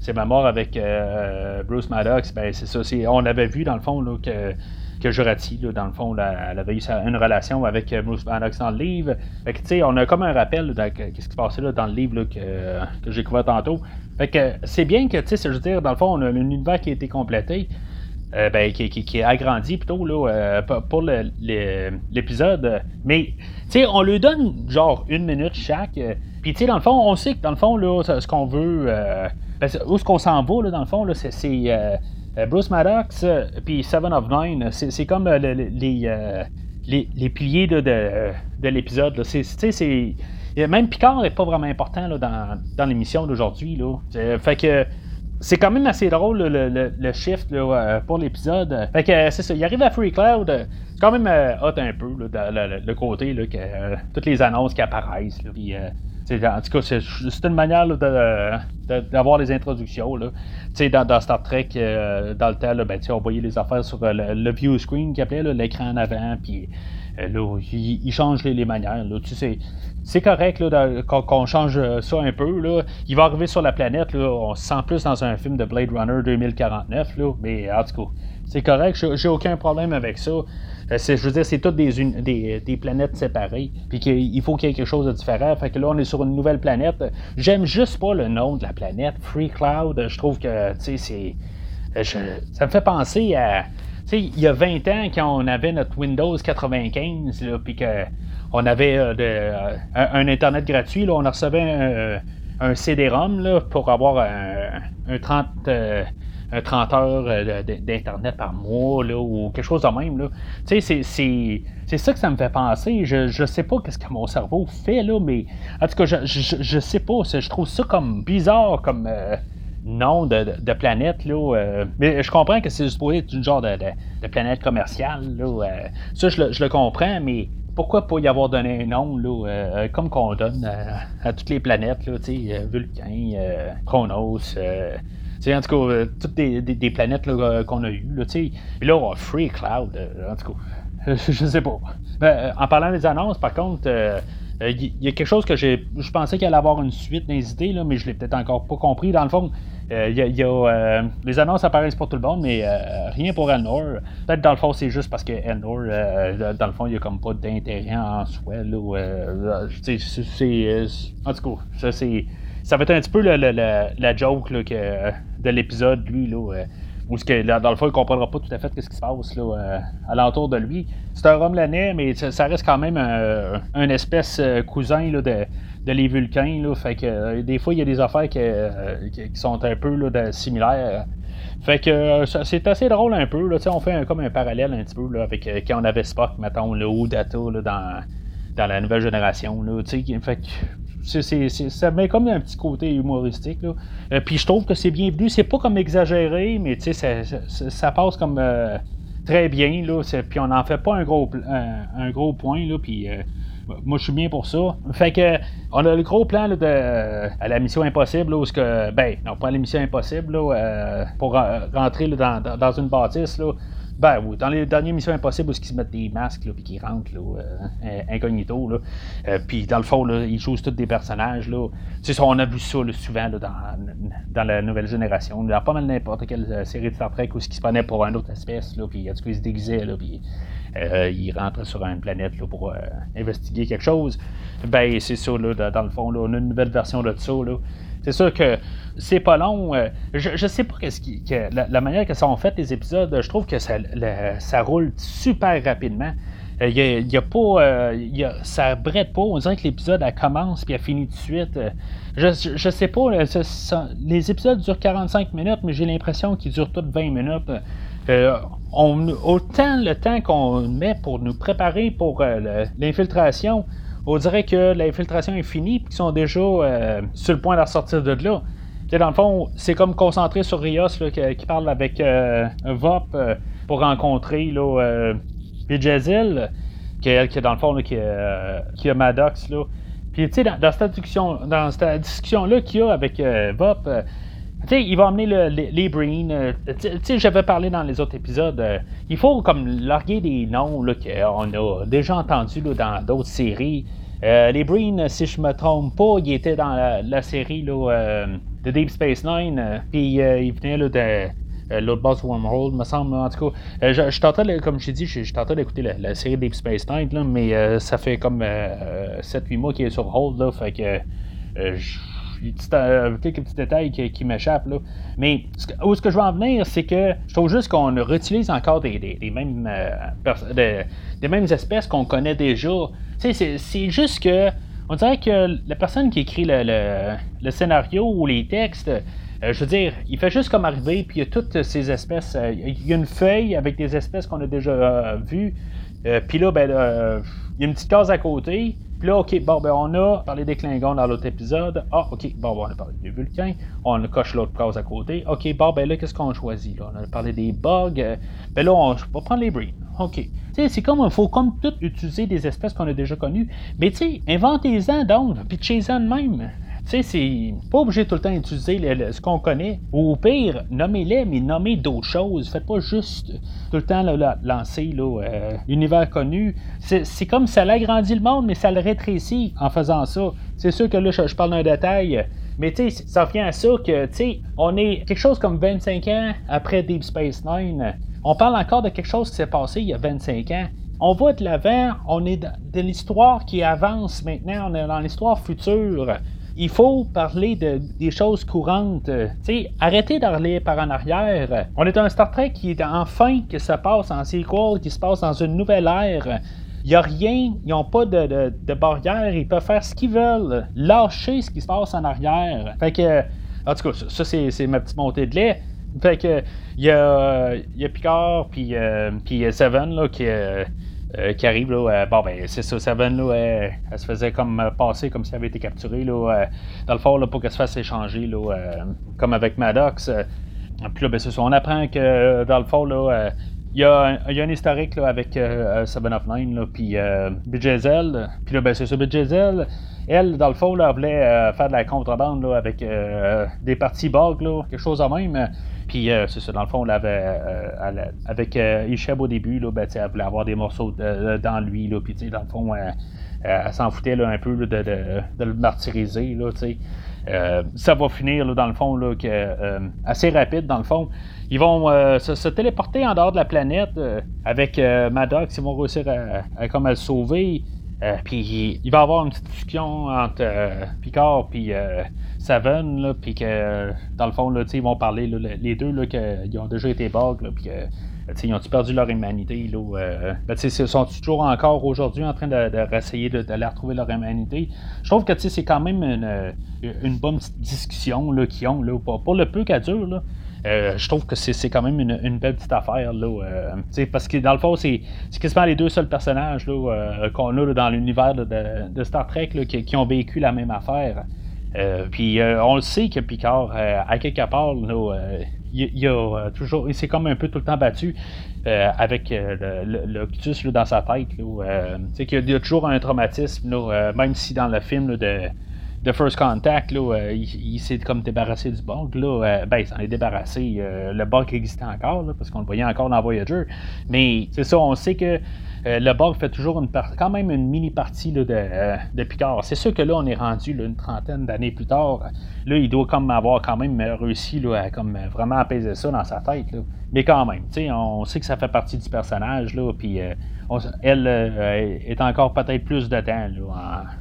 ses mémoires avec euh, Bruce Maddox, ben c'est ça. On avait vu, dans le fond, là, que que Jurati, dans le fond, elle avait eu une relation avec euh, Bruce Maddox dans le livre. Fait que, tu sais, on a comme un rappel de ce qui se passait là, dans le livre que, j'ai couvert tantôt. Fait que c'est bien que, tu sais, je veux dire, dans le fond, on a un univers qui a été complété. Euh, ben, qui, qui, est agrandi plutôt là, euh, pour l'épisode. Mais tu sais, on lui donne genre une minute chaque. Puis tu sais, dans le fond, on sait que dans le fond, là, ce qu'on veut. Ben, où ce qu'on s'en va, là, dans le fond, là, c'est Bruce Maddox, euh, puis Seven of Nine, c'est comme euh, les, les, piliers de, de, l'épisode. Même Picard n'est pas vraiment important dans, dans l'émission d'aujourd'hui. Fait que c'est quand même assez drôle le, shift pour l'épisode. Fait que c'est ça, il arrive à Free Cloud. C'est quand même hot un peu le, côté que toutes les annonces qui apparaissent. En tout cas, c'est une manière d'avoir les introductions. Là. Dans, dans Star Trek, euh, dans le temps, ben, on voyait les affaires sur euh, le, view screen qui appelait l'écran en avant, puis euh, là, il, change les, manières. C'est correct qu'on change ça un peu. Il va arriver sur la planète, on se sent plus dans un film de Blade Runner 2049, là, mais en tout cas, c'est correct, j'ai aucun problème avec ça. Euh, je veux dire, c'est toutes des, des, planètes séparées, puis qu'il faut quelque chose de différent. Fait que là, on est sur une nouvelle planète. J'aime juste pas le nom de la planète, Free Cloud. Je trouve que, tu sais, c'est. Euh, ça me fait penser à. Tu sais, il y a 20 ans, quand on avait notre Windows 95, puis qu'on avait euh, un, Internet gratuit, là, on recevait un, CD-ROM pour avoir un, un 30 un 30 heures euh, d'Internet par mois, là, ou quelque chose de même. C'est ça que ça me fait penser. Je, je sais pas qu'est-ce que mon cerveau fait, là, mais en tout cas, je, je, sais pas. Je trouve ça comme bizarre, comme. Euh, nom de, planète. Là, mais je comprends que c'est supposé être une genre de, planète commerciale. Là, ça, je le, je le, comprends, mais pourquoi pas y avoir donné un nom, là, comme qu'on donne à, toutes les planètes, là, Vulcain, Chronos, en tout cas, toutes des, planètes qu'on a eues. Là, et là, Free Cloud, en tout cas, je sais pas. Ben, en parlant des annonces, par contre, il euh, y, a quelque chose que j'ai. Je pensais qu'il allait avoir une suite des idées, là, mais je l'ai peut-être encore pas compris. Dans le fond, euh, y a, euh, les annonces apparaissent pour tout le monde, mais rien pour Elnor. Peut-être dans le fond, c'est juste parce que Elnor, dans le fond, il n'y a comme pas d'intérêt en soi. Là, c'est, en tout cas, ça, c'est, ça va être un petit peu la joke là, que, de l'épisode, lui. Là, ou ce que, dans le fond, il ne comprendra pas tout à fait ce qui se passe là, euh, alentour de lui. C'est un Romelanais, mais ça, reste quand même un, espèce euh, cousin là, de, les Vulcains. Là, fait que euh, des fois, il y a des affaires qui, sont un peu là, similaires. Fait que c'est assez drôle un peu. Là, on fait comme un parallèle un petit peu là, avec quand on avait Spock, mettons, le ou Data là, dans, dans la nouvelle génération. Là, fait que ça met comme un petit côté humoristique. Là. Euh, puis je trouve que c'est bien venu. C'est pas comme exagéré, mais ça, ça, ça, passe comme euh, très bien. Là. Puis on n'en fait pas un gros, un, gros point. Là, puis, euh, moi, je suis bien pour ça. Fait que, on a le gros plan de, à la mission impossible, où que, ben, non, pas à la mission impossible, là, pour rentrer dans, dans, une bâtisse. Là, ben oui, dans les dernières missions impossibles où ils se mettent des masques puis qu'ils rentrent là, euh, incognito. Là. Euh, puis dans le fond, là, ils jouent tous des personnages. Là. On a vu ça souvent là, dans, dans la nouvelle génération. Dans pas mal n'importe quelle euh, série de Star Trek où ils se prenaient pour un autre espèce, là, puis en tout cas, ils se déguisaient, là, puis ils rentrent sur une planète là, pour investiguer quelque chose. Ben c'est ça, là, dans le fond, là, on a une nouvelle version de ça. Là. C'est sûr que c'est pas long. Euh, je, je sais pas qu'est-ce qui, que la, manière que sont faits les épisodes, je trouve que ça, ça roule super rapidement. Il euh, y, a, pas, euh, ça brette pas. On dirait que l'épisode commence puis elle finit tout de suite. Je, sais pas. les épisodes durent 45 minutes, mais j'ai l'impression qu'ils durent tous 20 minutes. autant le temps qu'on met pour nous préparer pour l'infiltration, on dirait que l'infiltration est finie et qu'ils sont déjà euh, sur le point de sortir de là. dans le fond, c'est comme concentré sur Rios qui, parle avec euh, Vop euh, pour rencontrer là, Jazil, qui, qui dans le fond qui, qui, a Maddox. Là. Puis tu sais, dans, dans cette discussion-là qu'il y a avec Vop, il va amener les, Breen. sais, j'avais parlé dans les autres épisodes. il faut comme larguer des noms qu'on a déjà entendus dans d'autres séries. Euh, les Breen, si je me trompe pas, ils étaient dans la, série euh, de Deep Space Nine. Euh, puis ils venaient là, de l'autre boss Wormhole, me semble. En tout cas, je, je comme je t'ai dit, je, je d'écouter la, série Deep Space Nine, mais ça fait comme 7-8 mois qu'il est sur hold. Là, fait que quelques petits détails qui, m'échappent. Là. Mais où ce que je veux en venir, c'est que je trouve juste qu'on réutilise encore des, mêmes, des, mêmes espèces qu'on connaît déjà. C'est juste que on dirait que la personne qui écrit le, scénario ou les textes, euh, je veux dire, il fait juste comme arriver, puis il y a toutes ces espèces. Euh, il y a une feuille avec des espèces qu'on a déjà euh, vues. puis là, ben, il y a une petite case à côté. Puis là, OK, bon, ben, on a parlé des Klingons dans l'autre épisode. Ah, OK, bon, ben, on a parlé des Vulcains. On coche l'autre case à côté. OK, bon, ben là, qu'est-ce qu'on choisit? Là? On a parlé des bugs. Ben là, on va prendre les breeds. OK. C'est comme, il faut comme tout utiliser des espèces qu'on a déjà connues. Mais tu sais, inventez-en donc, pitchez-en même. Sais, c'est pas obligé tout le temps d'utiliser ce qu'on connaît. Ou au pire, nommez-les, mais nommez d'autres choses. Faites pas juste tout le temps lancer euh, l'univers connu. C'est comme ça l'agrandit le monde, mais ça le rétrécit en faisant ça. C'est sûr que là, je, parle d'un détail. Mais tu sais, ça revient à ça que, tu on est quelque chose comme 25 ans après Deep Space Nine. On parle encore de quelque chose qui s'est passé il y a 25 ans. On va de l'avant, on est dans l'histoire qui avance maintenant, on est dans l'histoire future. Il faut parler de, des choses courantes. sais, arrêtez d'aller par en arrière. On est un Star Trek qui est enfin qui se passe en sequel, qui se passe dans une nouvelle ère. Il n'y a rien, ils n'ont pas de, de, barrière, ils peuvent faire ce qu'ils veulent, lâcher ce qui se passe en arrière. Fait que, en tout cas, ça, c'est ma petite montée de lait. Fait que il y a, y a Picard puis, euh, puis Seven là, qui, euh, qui arrive, là, bon, ben, c'est ça, Seven, là, elle, se faisait comme passer comme si elle avait été capturée, là, dans le fond, là, pour qu'elle se fasse échanger, là, comme avec Maddox. Puis là, ben, on apprend que, dans le fond, là, il y, a un, historique là, avec Seven of Nine, puis euh. Puis là, ben, c'est ça. Elle, dans le fond, là, voulait faire de la contrebande là, avec des parties là, quelque chose de même. Puis c'est ça, dans le fond, avait, avec Isheb au début, là, ben, elle voulait avoir des morceaux dans lui. Là, puis dans le fond, elle s'en foutait là, un peu de, le martyriser. Là, euh, ça va finir dans le fond là, que, euh, assez rapide dans le fond. Ils vont euh, se, téléporter en dehors de la planète avec Maddox. Ils vont réussir à, à le sauver. puis il va y avoir une petite discussion entre Picard et Seven, puis que dans le fond, là, ils vont parler les deux là, qu'ils ont déjà été bugs, puis ils ont-ils perdu leur humanité? Là, euh, ben, ils sont toujours encore aujourd'hui en train de, d'aller retrouver leur humanité? Je trouve que c'est quand même une, bonne petite discussion qu'ils ont. Là, pour, le peu qu'elle dure, euh, je trouve que c'est quand même une, belle petite affaire. Là, euh, parce que dans le fond, c'est quasiment les deux seuls personnages qu'on a dans l'univers de, Star Trek qui, ont vécu la même affaire. Puis on le sait que Picard, à quelque part, il, a euh, toujours, s'est comme un peu tout le temps battu euh, avec euh, le, dans sa tête. Là, qu'il y, a toujours un traumatisme, même si dans le film de, First Contact, il, s'est comme débarrassé du bug. Ben, il s'en est débarrassé. le bug existait encore, parce qu'on le voyait encore dans Voyager. Mais c'est ça, on sait que euh, le bug fait toujours une quand même une mini partie euh, de, Picard. C'est sûr que là, on est rendu une trentaine d'années plus tard. Là, il doit comme avoir quand même réussi à comme vraiment apaiser ça dans sa tête. Mais quand même, on sait que ça fait partie du personnage. Là, puis, euh, elle est encore peut-être plus de temps.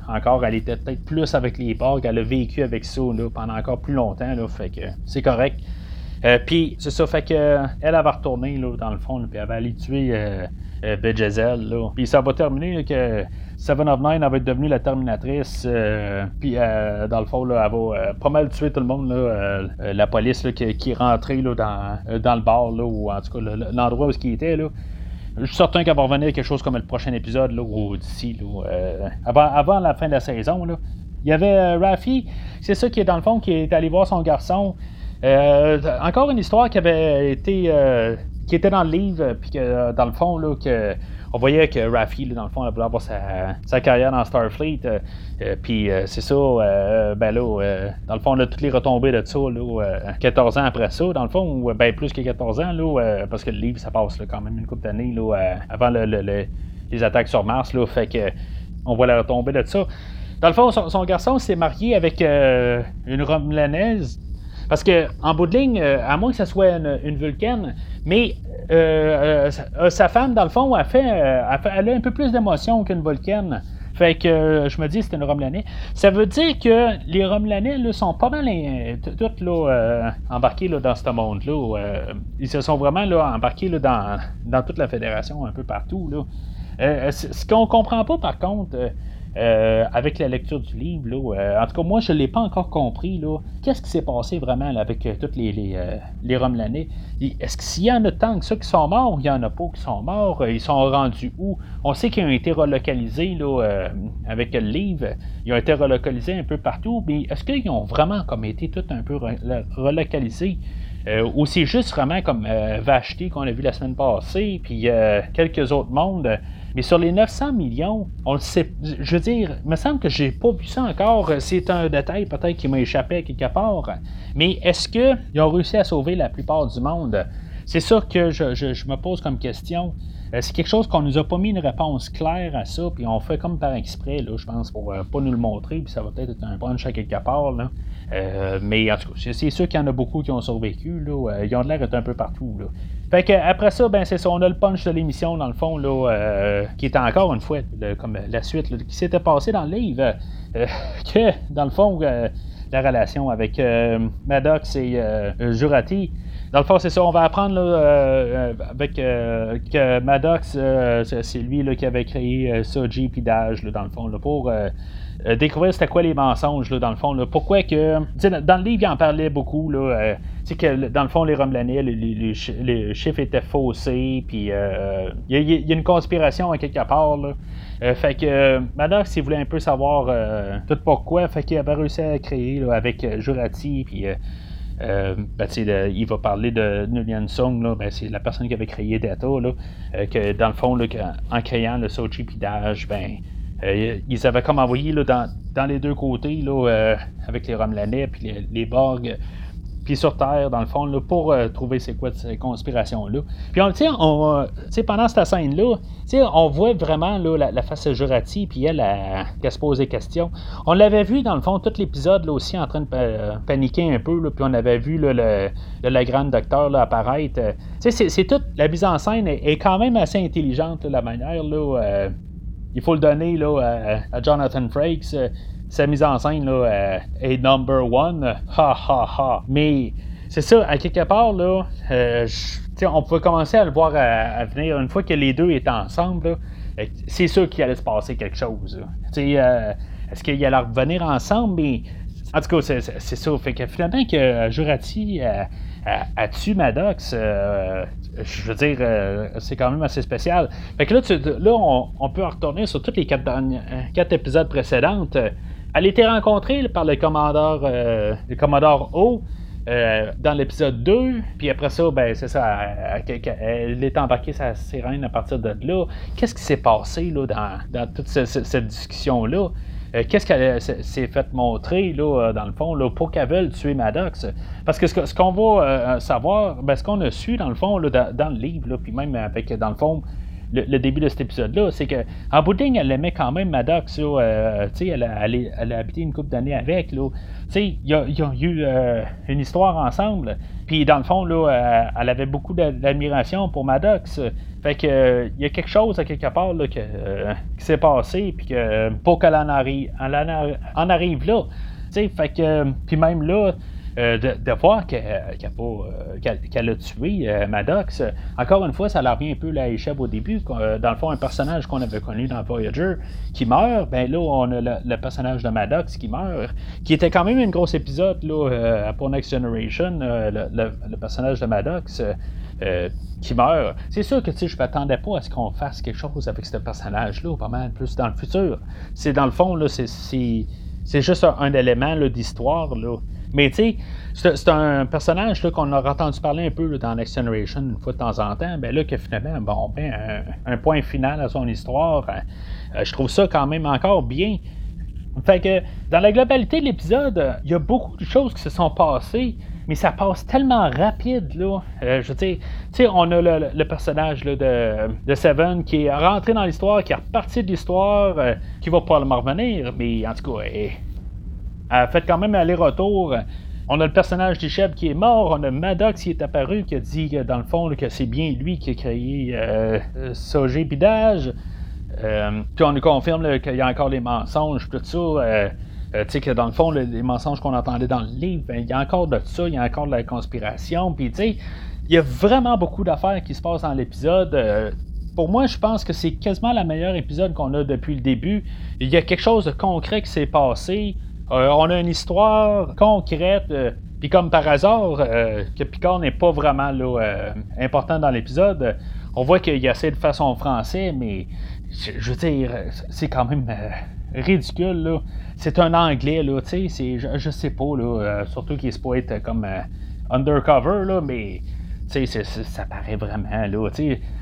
encore, elle était peut-être plus avec les bugs. Elle a vécu avec ça pendant encore plus longtemps. Là, fait que c'est correct. Puis c'est ça, fait que elle, va retourner là, dans le fond, puis elle va aller tuer euh, là. Puis ça va terminer que Seven of Nine elle va être devenue la Terminatrice. Euh, puis euh, dans le fond, là, elle va euh, pas mal tuer tout le monde. Là, la police là, qui, est rentrée là, dans, le bar, là, ou en tout cas l'endroit où il était. Là. Je suis certain qu'elle va revenir quelque chose comme le prochain épisode, là, ou d'ici, avant, la fin de la saison. Là. Il y avait Rafi, c'est ça qui est dans le fond, qui est allé voir son garçon. Encore une histoire qui avait été qui était dans le livre, puis que euh, dans le fond, là, on voyait que Raffi, dans le fond, voulait avoir sa, carrière dans Starfleet. Euh, euh, puis c'est ça, ben là, dans le fond, on a toutes les retombées de ça, là, 14 ans après ça, dans le fond, ou ben plus que 14 ans, là, parce que le livre, ça passe quand même une couple d'années avant les attaques sur Mars, là, fait que on voit la retombée de ça. Dans le fond, son, garçon s'est marié avec une Romulanaise parce que en bout de ligne, à moins que ce soit une, une vulcaine, mais euh, euh, sa femme, dans le fond, a fait, euh, elle a un peu plus d'émotion qu'une Vulcaine. Fait que je me dis c'est une Romulanais. Ça veut dire que les Romulanais là, sont pas mal tous là, embarqués là, dans ce monde-là. ils se sont vraiment là, embarqués là, dans, dans toute la fédération, un peu partout. Là. ce qu'on comprend pas par contre, euh, avec la lecture du livre. Là, euh, en tout cas, moi, je ne l'ai pas encore compris. Qu'est-ce qui s'est passé vraiment avec euh, tous les, les, les Est-ce qu'il y en a tant que ça qui sont morts ou il y en a pas qui sont morts? Ils sont rendus où? On sait qu'ils ont été relocalisés là, avec le livre. Ils ont été relocalisés un peu partout, mais est-ce qu'ils ont vraiment comme été tout un peu relocalisés? ou c'est juste vraiment comme Vashti qu'on a vu la semaine passée, puis quelques autres mondes mais sur les 900 millions, on le sait. Je veux dire, il me semble que j'ai pas vu ça encore. C'est un détail peut-être qui m'a échappé quelque part. Mais est-ce qu'ils ont réussi à sauver la plupart du monde? C'est ça que je, me pose comme question. Euh, c'est quelque chose qu'on nous a pas mis une réponse claire à ça, puis on fait comme par exprès, là, je pense, pour euh, pas nous le montrer, puis ça va peut-être être un punch à quelque part. Là. Euh, mais en tout cas, c'est sûr qu'il y en a beaucoup qui ont survécu. Là. ils ont l'air d'être un peu partout. Fait que après ça, ben c'est ça, on a le punch de l'émission dans le fond, là, euh, qui était encore une fois comme la suite qui s'était passé dans le livre. Euh, que dans le fond, euh, la relation avec Maddox et Jurati. Dans le fond, c'est ça, on va apprendre avec que Maddox, c'est lui qui avait créé Soji et Dage, dans le fond, pour découvrir c'était quoi les mensonges, là, dans le fond. Là. Pourquoi que. Dans le livre, il en parlait beaucoup, là. Euh, que dans le fond, les Romelanais, les, chiffres étaient faussés, puis il y, a une conspiration à quelque part, là. fait que Maddox, il voulait un peu savoir tout pourquoi, fait qu'il avait réussi à créer avec Jurati, puis euh, ben, il va parler de Nguyen Song, ben, c'est la personne qui avait créé Data, euh, que dans le fond, en créant le Sochi Pidage, ben, euh, ils avaient comme envoyé dans, les deux côtés, avec les Romelanais puis les, Borg, sur Terre, dans le fond, là, pour euh, trouver c'est quoi ces conspirations-là. Puis, on, on, pendant cette scène-là, on voit vraiment là, la, face de Jurati, puis elle, elle, se pose des questions. On l'avait vu, dans le fond, tout l'épisode là, aussi en train de paniquer un peu, puis on avait vu le, le, grand docteur là, apparaître. c'est toute la mise en scène est, quand même assez intelligente, la manière. Là, euh, il faut le donner là, à, Jonathan Frakes sa mise en scène là, euh, est number one. Ha ha ha. Mais c'est ça, à quelque part, là, euh, on pouvait commencer à le voir à, venir. Une fois que les deux étaient ensemble, euh, c'est sûr qu'il allait se passer quelque chose. Est-ce qu'il allait revenir ensemble? Mais en tout cas, c'est, ça. Fait que finalement, que Jurati tué Maddox, je veux dire, c'est quand même assez spécial. Fait que là, là on, peut retourner sur tous les quatre, quatre épisodes précédents. Elle été rencontrée par le commandeur, euh, le commandeur O. Euh, dans l'épisode 2, puis après ça, ben c'est ça, elle, est embarquée sa sirène à partir de là. Qu'est-ce qui s'est passé là, dans, toute cette discussion-là? Euh, qu'est-ce qu'elle s'est fait montrer, là, dans le fond, là, pour qu'elle veuille tuer Maddox? Parce que ce, qu'on va savoir, ben, ce qu'on a su, dans le fond, là, dans, le livre, puis même avec, dans le fond, le, début de cet épisode-là, c'est que en bout elle aimait quand même Maddox. Euh, elle, a, elle, a habité une couple d'années avec. Ils ont eu euh, une histoire ensemble. Puis dans le fond, là, euh, elle avait beaucoup d'admiration pour Maddox. Fait que il y a quelque chose à quelque part là, qui s'est passé, puis que pour qu'elle en arrive, en, arrive là. Fait que, puis même là, euh, de, voir euh, qu'elle a tué euh, Maddox, encore une fois, ça leur revient un peu la échappe au début. dans le fond, un personnage qu'on avait connu dans Voyager qui meurt, ben là, on a le, personnage de Maddox qui meurt, qui était quand même un gros épisode là, pour Next Generation, le, personnage de Maddox. qui meurt. C'est sûr que je ne m'attendais pas à ce qu'on fasse quelque chose avec ce personnage-là, pas mal plus dans le futur. C'est dans le fond, c'est, juste un, élément d'histoire. Mais tu sais, c'est un personnage qu'on a entendu parler un peu dans Next Generation une fois de temps en temps. Ben là, que finalement, bon, ben, un, point final à son histoire, euh, je trouve ça quand même encore bien. Fait que dans la globalité de l'épisode, il y a beaucoup de choses qui se sont passées, mais ça passe tellement rapide, là. Euh, je veux dire, tu sais, on a le, personnage de, Seven qui est rentré dans l'histoire, qui est reparti de l'histoire, euh, qui va probablement revenir, mais en tout cas, a fait quand même aller-retour. On a le personnage d'Isheb qui est mort, on a Maddox qui est apparu, qui a dit dans le fond que c'est bien lui qui a créé euh, Sogé Bidage. Euh, puis on nous confirme qu'il y a encore des mensonges, tout ça. Euh, euh, tu sais que dans le fond, les mensonges qu'on entendait dans le livre, ben, il y a encore de ça, il y a encore de la conspiration. Puis tu sais, il y a vraiment beaucoup d'affaires qui se passent dans l'épisode pour moi, je pense que c'est quasiment le meilleur épisode qu'on a depuis le début. Il y a quelque chose de concret qui s'est passé. Euh, on a une histoire concrète. Euh, puis comme par hasard, euh, que Picard n'est pas vraiment important dans l'épisode, on voit qu'il essaie de faire son français, mais je, veux dire, c'est quand même ridicule. C'est un anglais, tu sais, je, je, sais pas, surtout qu'il se peut être comme undercover, là, mais ça paraît vraiment, là,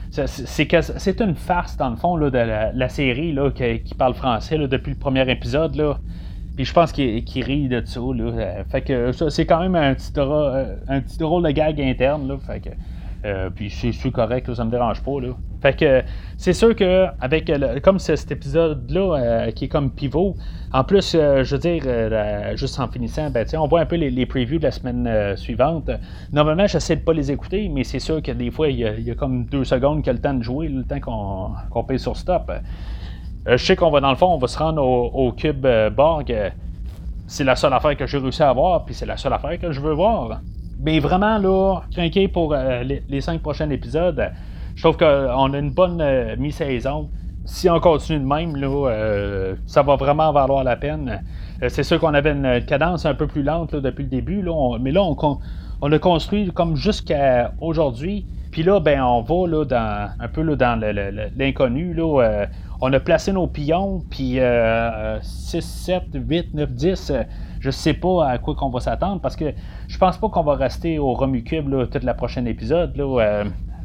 c'est une farce, dans le fond, de la, série qui, parle français depuis le premier épisode. Puis je pense qu'il rit de ça. Là. Euh, fait que c'est quand même un petit, euh, un petit rôle de gag interne. Là. Fait que, euh, puis c'est correct, là, ça me dérange pas. Là. Fait que c'est sûr que avec comme cet épisode-là qui est comme pivot, en plus, je veux dire, juste en finissant, ben, on voit un peu les, previews de la semaine suivante. Normalement, j'essaie de pas les écouter, mais c'est sûr que des fois, il y, a, comme deux secondes qu'il y a le temps de jouer, le temps qu'on paye sur stop. Euh, je sais qu'on va dans le fond, on va se rendre au, cube euh, Borg. c'est la seule affaire que j'ai réussi à voir, puis c'est la seule affaire que je veux voir. Mais vraiment, là, craqué pour euh, les, cinq prochains épisodes. Je trouve qu'on a une bonne mi-saison. si on continue de même, là, ça va vraiment valoir la peine. c'est sûr qu'on avait une cadence un peu plus lente depuis le début, là, mais là, on, a construit comme jusqu'à aujourd'hui. Puis là, ben, on va là, dans, un peu là, dans l'inconnu. Là, on a placé nos pions, puis 6, 7, 8, 9, 10 je sais pas à quoi qu'on va s'attendre parce que je pense pas qu'on va rester au Romucube là, tout le prochain épisode. Euh,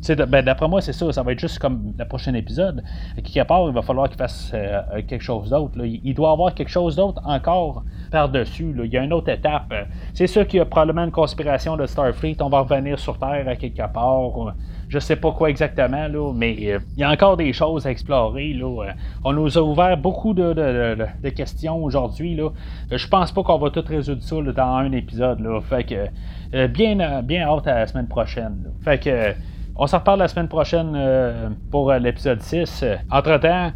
ben, d'après moi, c'est ça, ça va être juste comme le prochain épisode. Quelque part, il va falloir qu'il fasse euh, quelque chose d'autre. Il doit avoir quelque chose d'autre encore par-dessus. Il y a une autre étape. C'est sûr qu'il y a probablement une conspiration de Starfleet. On va revenir sur Terre à quelque part je sais pas quoi exactement, là, mais euh, il y a encore des choses à explorer. Là. Euh, on nous a ouvert beaucoup de, questions aujourd'hui. Là. Euh, je pense pas qu'on va tout résoudre ça dans un épisode. Là. Fait que bien, bien hâte à la semaine prochaine. Fait que on s'en reparle la semaine prochaine pour l'épisode 6. Entre-temps,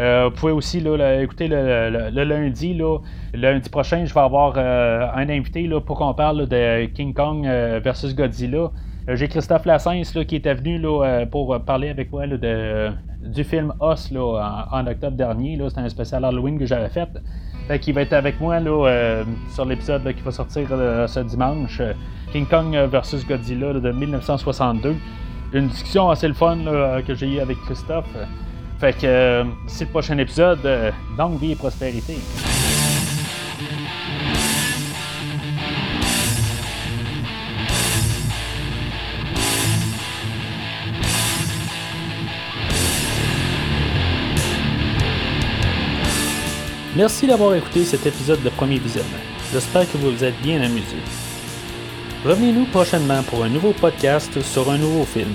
vous pouvez aussi là, écouter le, lundi. Là, lundi prochain, je vais avoir un invité là, pour qu'on parle de King Kong versus Godzilla. Euh, j'ai Christophe Lassens qui était venu euh, pour parler avec moi du film Os en, octobre dernier. C'était un spécial Halloween que j'avais fait. qui va être avec moi euh, sur l'épisode qui va sortir ce dimanche. King Kong vs Godzilla de 1962. Une discussion assez le fun que j'ai eu avec Christophe. Fait que c'est le prochain épisode. donc, vie et prospérité. Merci d'avoir écouté cet épisode de Premier Visionnement. J'espère que vous vous êtes bien amusé. Revenez-nous prochainement pour un nouveau podcast sur un nouveau film.